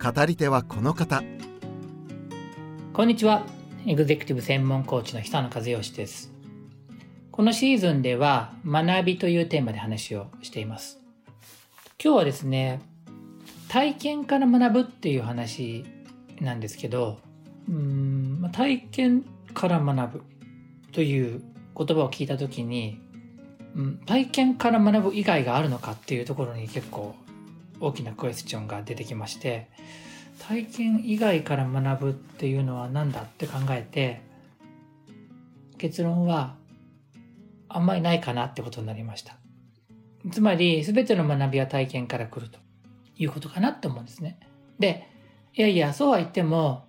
語り手はこの方。こんにちは。エグゼクティブ専門コーチの久野和義です。このシーズンでは学びというテーマで話をしています。今日はですね体験から学ぶっていう話なんですけどうん体験から学ぶという言葉を聞いた時に、うん、体験から学ぶ以外があるのかっていうところに結構大きなクエスチョンが出てきまして体験以外から学ぶっていうのは何だって考えて結論はあんまりないかなってことになりました。つまり全ての学びは体験から来るということかなって思うんですね。でいやいやそうは言っても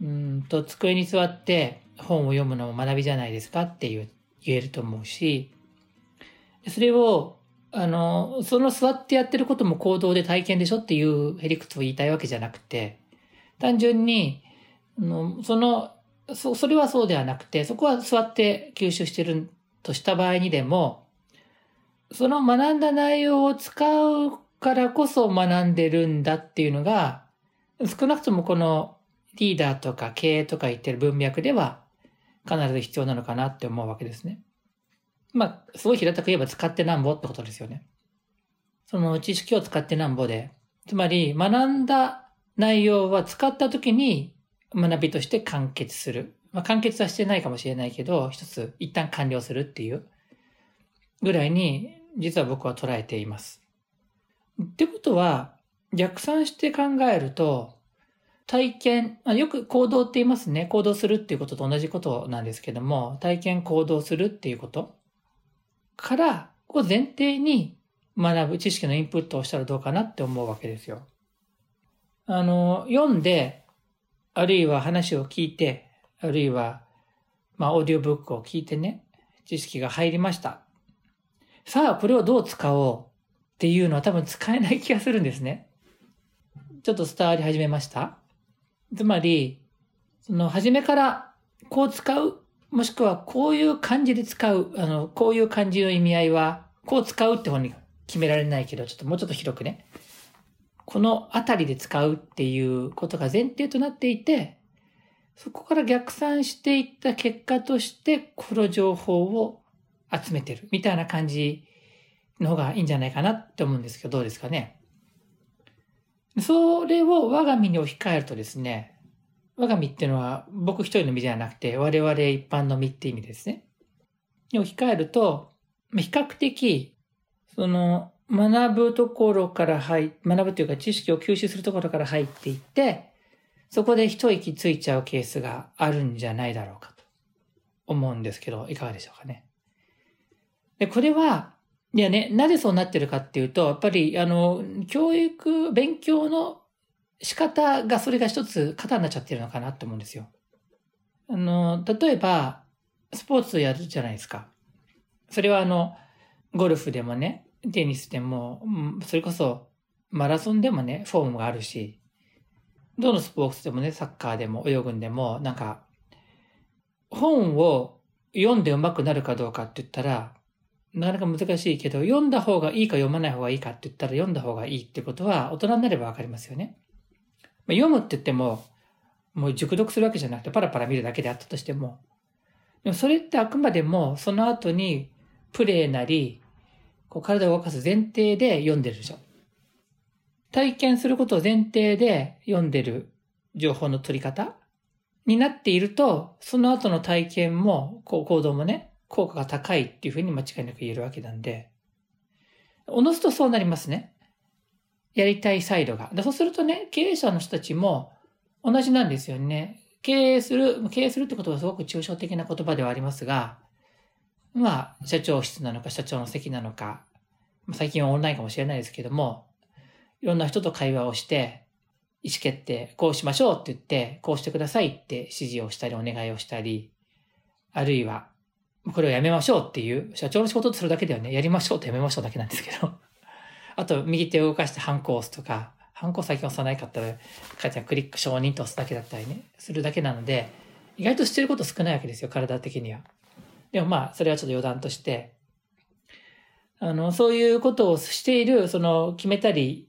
うんと机に座って本を読むのも学びじゃないですかっていう言えると思うしそれをあの、その座ってやってることも行動で体験でしょっていうヘリクツを言いたいわけじゃなくて、単純に、のそのそ、それはそうではなくて、そこは座って吸収してるとした場合にでも、その学んだ内容を使うからこそ学んでるんだっていうのが、少なくともこのリーダーとか経営とか言ってる文脈では必ず必要なのかなって思うわけですね。まあ、すごい平たく言えば使ってなんぼってことですよね。その知識を使ってなんぼで。つまり、学んだ内容は使った時に学びとして完結する。まあ、完結はしてないかもしれないけど、一つ一旦完了するっていうぐらいに、実は僕は捉えています。ってことは、逆算して考えると、体験、よく行動って言いますね。行動するっていうことと同じことなんですけども、体験行動するっていうこと。からを前提に学ぶ知識のインプットをしたらどうかなって思うわけですよ。あの、読んで、あるいは話を聞いて、あるいは、まあ、オーディオブックを聞いてね、知識が入りました。さあ、これをどう使おうっていうのは多分使えない気がするんですね。ちょっと伝わり始めましたつまり、その、初めからこう使うもしくはこういう漢字で使う、あの、こういう漢字の意味合いは、こう使うって本に決められないけど、ちょっともうちょっと広くね。このあたりで使うっていうことが前提となっていて、そこから逆算していった結果として、この情報を集めてるみたいな感じの方がいいんじゃないかなって思うんですけど、どうですかね。それを我が身に置き換えるとですね、我が身っていうのは僕一人の身ではなくて我々一般の身って意味ですね。に置き換えると、比較的、その学ぶところから入、学ぶというか知識を吸収するところから入っていって、そこで一息ついちゃうケースがあるんじゃないだろうかと思うんですけど、いかがでしょうかね。で、これは、いやね、なぜそうなってるかっていうと、やっぱり、あの、教育、勉強の仕方がそれが一つ型になっちゃってるのかなと思うんですよ。あの、例えば、スポーツやるじゃないですか。それはあの、ゴルフでもね、テニスでも、それこそマラソンでもね、フォームがあるし、どのスポーツでもね、サッカーでも泳ぐんでも、なんか、本を読んで上手くなるかどうかって言ったら、なかなか難しいけど、読んだ方がいいか読まない方がいいかって言ったら読んだ方がいいってことは大人になればわかりますよね。まあ、読むって言っても、もう熟読するわけじゃなくてパラパラ見るだけであったとしても、でもそれってあくまでもその後にプレイなり、こう体を動かす前提で読んでるでしょ。体験することを前提で読んでる情報の取り方になっていると、その後の体験も、こう行動もね、効果が高いっていうふうに間違いなく言えるわけなんで、おのずとそうなりますね。やりたいサイドが。でそうするとね、経営者の人たちも同じなんですよね。経営する、経営するってことはすごく抽象的な言葉ではありますが、まあ、社長室なのか、社長の席なのか、最近はオンラインかもしれないですけども、いろんな人と会話をして、意思決定、こうしましょうって言って、こうしてくださいって指示をしたりお願いをしたり、あるいは、これをやめましょうっていう、社長の仕事とするだけではね、やりましょうとやめましょうだけなんですけど、あと、右手を動かしてハンコを押すとか、ハンコ先押さないかったら、かちゃんクリック承認と押すだけだったりね、するだけなので、意外としてること少ないわけですよ、体的には。でもまあ、それはちょっと余談として、あの、そういうことをしている、その、決めたり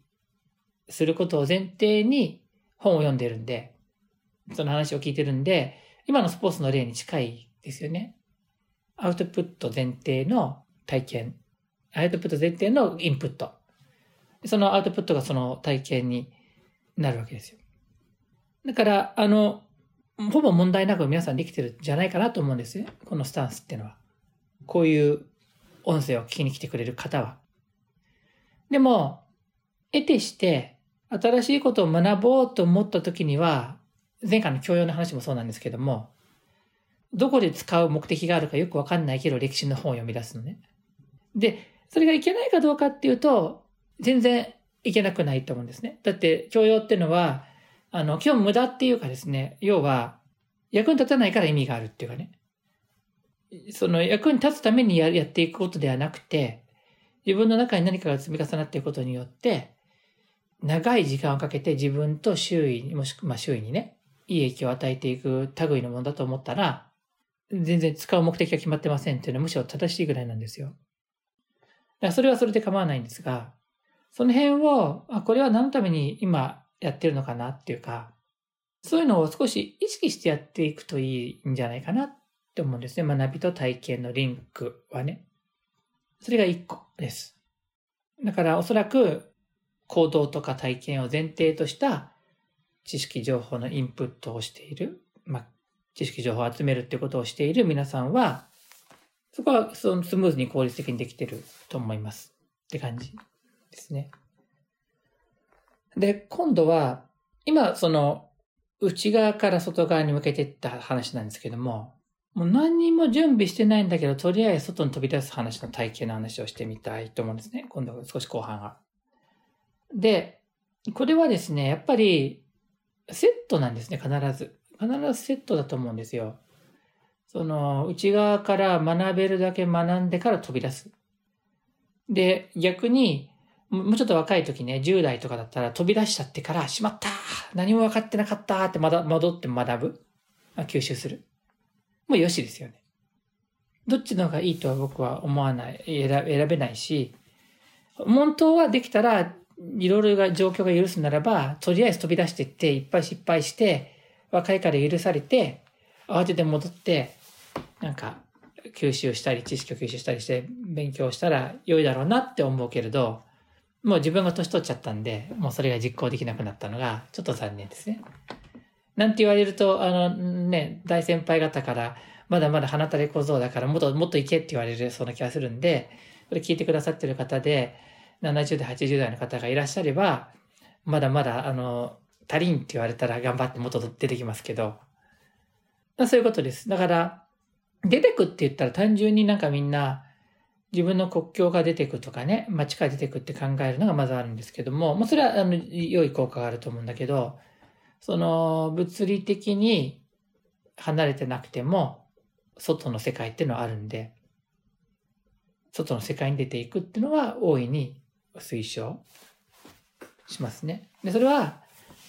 することを前提に本を読んでるんで、その話を聞いてるんで、今のスポーツの例に近いですよね。アウトプット前提の体験。アウトプット前提のインプット。そのアウトプットがその体験になるわけですよ。だから、あの、ほぼ問題なく皆さんできてるんじゃないかなと思うんですね。このスタンスっていうのは。こういう音声を聞きに来てくれる方は。でも、得てして、新しいことを学ぼうと思った時には、前回の教養の話もそうなんですけども、どこで使う目的があるかよくわかんないけど歴史の本を読み出すのね。で、それがいけないかどうかっていうと、全然いけなくないと思うんですね。だって、教養っていうのは、あの、基本無駄っていうかですね、要は、役に立たないから意味があるっていうかね。その役に立つためにややっていくことではなくて、自分の中に何かが積み重なっていくことによって、長い時間をかけて自分と周囲に、もしくは周囲にね、いい影響を与えていく類のものだと思ったら、全然使う目的が決まってませんっていうのはむしろ正しいぐらいなんですよ。だからそれはそれで構わないんですが、その辺を、あ、これは何のために今やってるのかなっていうか、そういうのを少し意識してやっていくといいんじゃないかなって思うんですね。学びと体験のリンクはね。それが一個です。だからおそらく行動とか体験を前提とした知識情報のインプットをしている、まあ、知識情報を集めるっていうことをしている皆さんは、そこはそのスムーズに効率的にできてると思います。って感じですね。で、今度は、今、その、内側から外側に向けていった話なんですけども、もう何にも準備してないんだけど、とりあえず外に飛び出す話の体験の話をしてみたいと思うんですね。今度は少し後半が。で、これはですね、やっぱり、セットなんですね、必ず。必ずセットだと思うんですよ。その、内側から学べるだけ学んでから飛び出す。で、逆に、もうちょっと若い時ね、10代とかだったら飛び出しちゃってから、しまった何も分かってなかったってまだ戻って学ぶ。吸収する。もうよしですよね。どっちの方がいいとは僕は思わない、選べないし、本当はできたら、いろいろ状況が許すならば、とりあえず飛び出していって、いっぱい失敗して、若いから許されて、慌てて戻って、なんか、吸収したり、知識を吸収したりして、勉強したら良いだろうなって思うけれど、もう自分が年取っちゃったんで、もうそれが実行できなくなったのが、ちょっと残念ですね。なんて言われると、あのね、大先輩方から、まだまだ鼻垂れ小僧だから、もっともっといけって言われるそうな気がするんで、これ聞いてくださってる方で、70代、80代の方がいらっしゃれば、まだまだ、あの、足りんって言われたら頑張ってもっと出てきますけど、まあそういうことです。だから、出てくって言ったら単純になんかみんな、自分の国境が出てくとかね、街から出てくって考えるのがまずあるんですけども、もうそれはあの良い効果があると思うんだけど、その物理的に離れてなくても、外の世界っていうのはあるんで、外の世界に出ていくっていうのは大いに推奨しますね。で、それは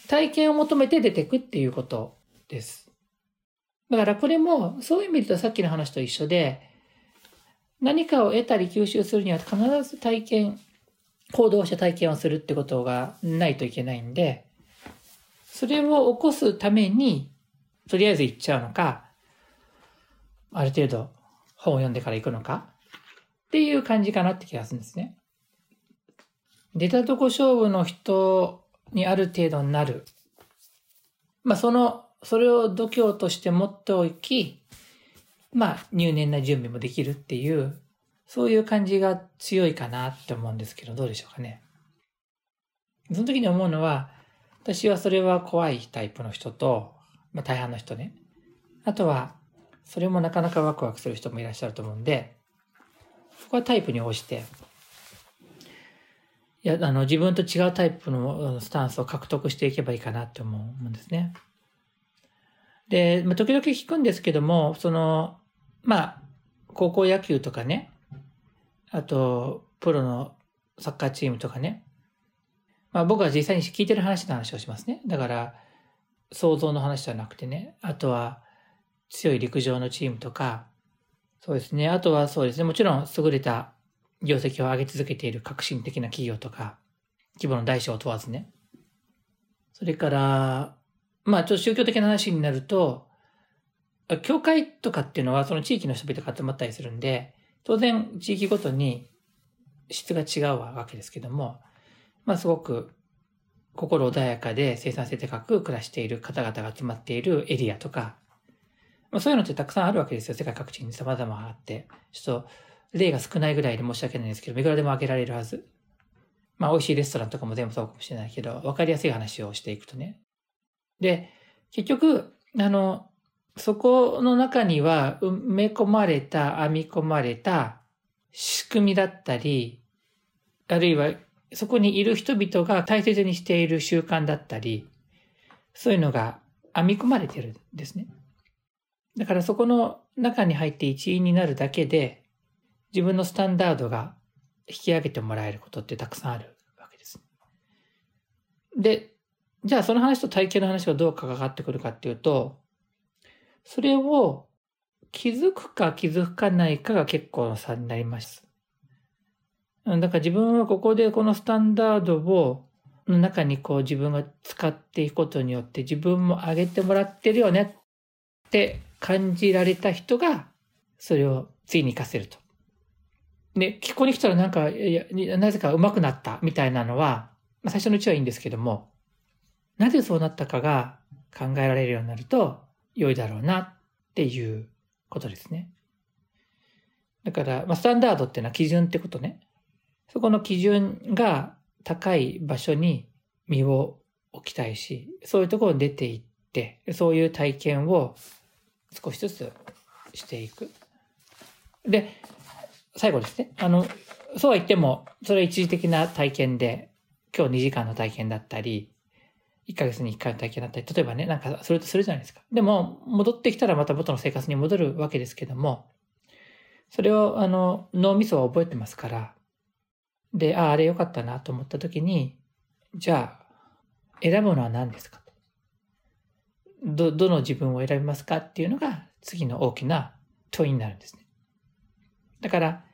体験を求めて出てくっていうことです。だからこれもそういう意味でとさっきの話と一緒で、何かを得たり吸収するには必ず体験、行動して体験をするってことがないといけないんで、それを起こすために、とりあえず行っちゃうのか、ある程度本を読んでから行くのか、っていう感じかなって気がするんですね。出たとこ勝負の人にある程度になる。まあその、それを度胸として持っておき、まあ、入念な準備もできるっていう、そういう感じが強いかなって思うんですけど、どうでしょうかね。その時に思うのは、私はそれは怖いタイプの人と、まあ大半の人ね。あとは、それもなかなかワクワクする人もいらっしゃると思うんで、ここはタイプに応じて、いや、あの、自分と違うタイプのスタンスを獲得していけばいいかなって思うんですね。で、まあ、時々聞くんですけども、その、まあ、高校野球とかね、あと、プロのサッカーチームとかね、まあ僕は実際に聞いてる話の話をしますね。だから、想像の話じゃなくてね、あとは強い陸上のチームとか、そうですね、あとはそうですね、もちろん優れた業績を上げ続けている革新的な企業とか、規模の大小を問わずね。それから、まあちょっと宗教的な話になると、教会とかっていうのはその地域の人々が集まったりするんで、当然地域ごとに質が違うわけですけども、まあすごく心穏やかで生産性高く暮らしている方々が集まっているエリアとか、まあそういうのってたくさんあるわけですよ。世界各地に様々あって。ちょっと例が少ないぐらいで申し訳ないんですけど、いくらでも挙げられるはず。まあ、美味しいレストランとかも全部そうかもしれないけど、わかりやすい話をしていくとね。で、結局、あの、そこの中には埋め込まれた、編み込まれた仕組みだったり、あるいはそこにいる人々が大切にしている習慣だったり、そういうのが編み込まれてるんですね。だからそこの中に入って一員になるだけで、自分のスタンダードが引き上げてもらえることってたくさんあるわけです。で、じゃあその話と体験の話がどう関わってくるかっていうと、それを気づくか気づかないかが結構の差になります。だから自分はここでこのスタンダードをの中にこう自分が使っていくことによって自分も上げてもらってるよねって感じられた人がそれを次に活かせると。で、ここに来たらなんか、いやなぜか上手くなったみたいなのは、まあ、最初のうちはいいんですけども、なぜそうなったかが考えられるようになると良いだろうなっていうことですね。だから、まあ、スタンダードっていうのは基準ってことね。そこの基準が高い場所に身を置きたいし、そういうところに出ていって、そういう体験を少しずつしていく。で、最後ですね。あの、そうは言っても、それは一時的な体験で、今日2時間の体験だったり、1ヶ月に1回の体験だったり、例えばね、なんかそれとするじゃないですか。でも、戻ってきたらまた元の生活に戻るわけですけども、それを、あの、脳みそは覚えてますから、で、ああ、あれ良かったなと思った時に、じゃあ、選ぶのは何ですか？ど、どの自分を選びますかっていうのが次の大きな問いになるんですね。だから、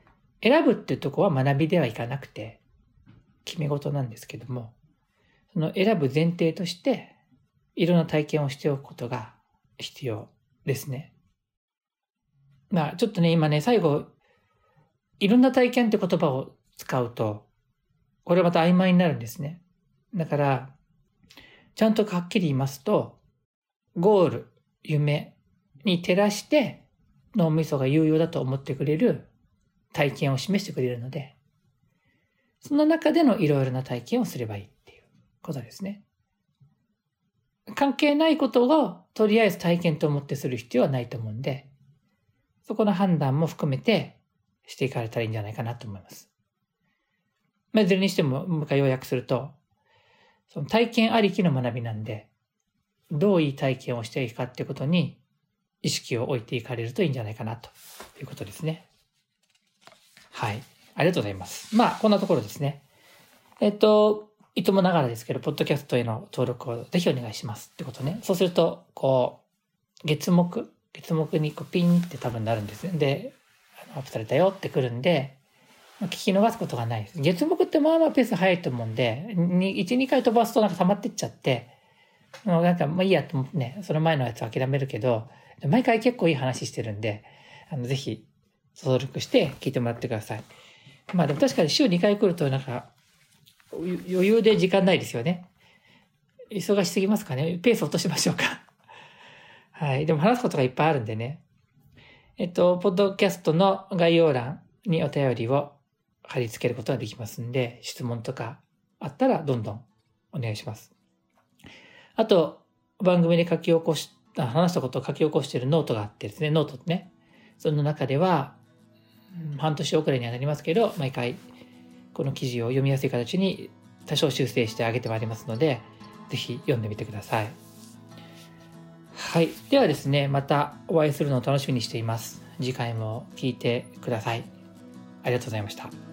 選ぶっていうとこは学びではいかなくて、決め事なんですけども、その選ぶ前提として、いろんな体験をしておくことが必要ですね。まあ、ちょっとね、今ね、最後、いろんな体験って言葉を使うと、これまた曖昧になるんですね。だから、ちゃんとはっきり言いますと、ゴール、夢に照らして脳みそが有用だと思ってくれる体験を示してくれるので、その中でのいろいろな体験をすればいいことですね。関係ないことをとりあえず体験と思ってする必要はないと思うんで、そこの判断も含めてしていかれたらいいんじゃないかなと思います。まあ、いずれにしても、もう一回要約すると、その体験ありきの学びなんで、どういい体験をしていくかっていうことに意識を置いていかれるといいんじゃないかなということですね。はい。ありがとうございます。まあ、こんなところですね。えっと、いつもながらですけど、ポッドキャストへの登録をぜひお願いしますってことね。そうすると、こう、月目月目にこうピンって多分なるんですね。で、アップされたよってくるんで、聞き逃すことがないです。月目ってまあまあペース早いと思うんで、1、2回飛ばすとなんか溜まってっちゃって、もうなんかまあいいやと思ってね、その前のやつ諦めるけど、毎回結構いい話してるんで、あの、ぜひ登録して聞いてもらってください。まあでも確かに週2回来るとなんか余裕で時間ないですよね。忙しすぎますかね。ペース落としましょうか。はい。でも話すことがいっぱいあるんでね。えっと、ポッドキャストの概要欄にお便りを貼り付けることができますんで、質問とかあったらどんどんお願いします。あと、番組で書き起こし、話したことを書き起こしているノートがあってですね、ノートってね。その中では、半年遅れにはなりますけど、毎回この記事を読みやすい形に多少修正してあげてまいりますので、ぜひ読んでみてください。はい。ではですね、またお会いするのを楽しみにしています。次回も聞いてください。ありがとうございました。